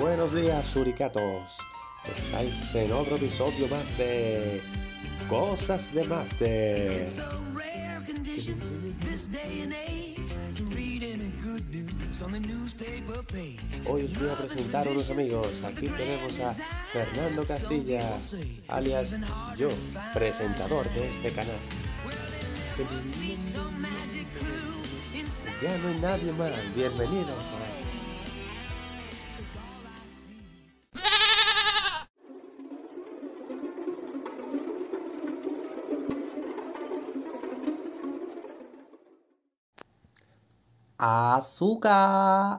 Buenos días, suricatos. Estáis en otro episodio más de Cosas de Master. Hoy os voy a presentar a unos amigos. Aquí tenemos a Fernando Castilla, alias yo, presentador de este canal. Ya no hay nadie más. Bienvenidos. Azúcar.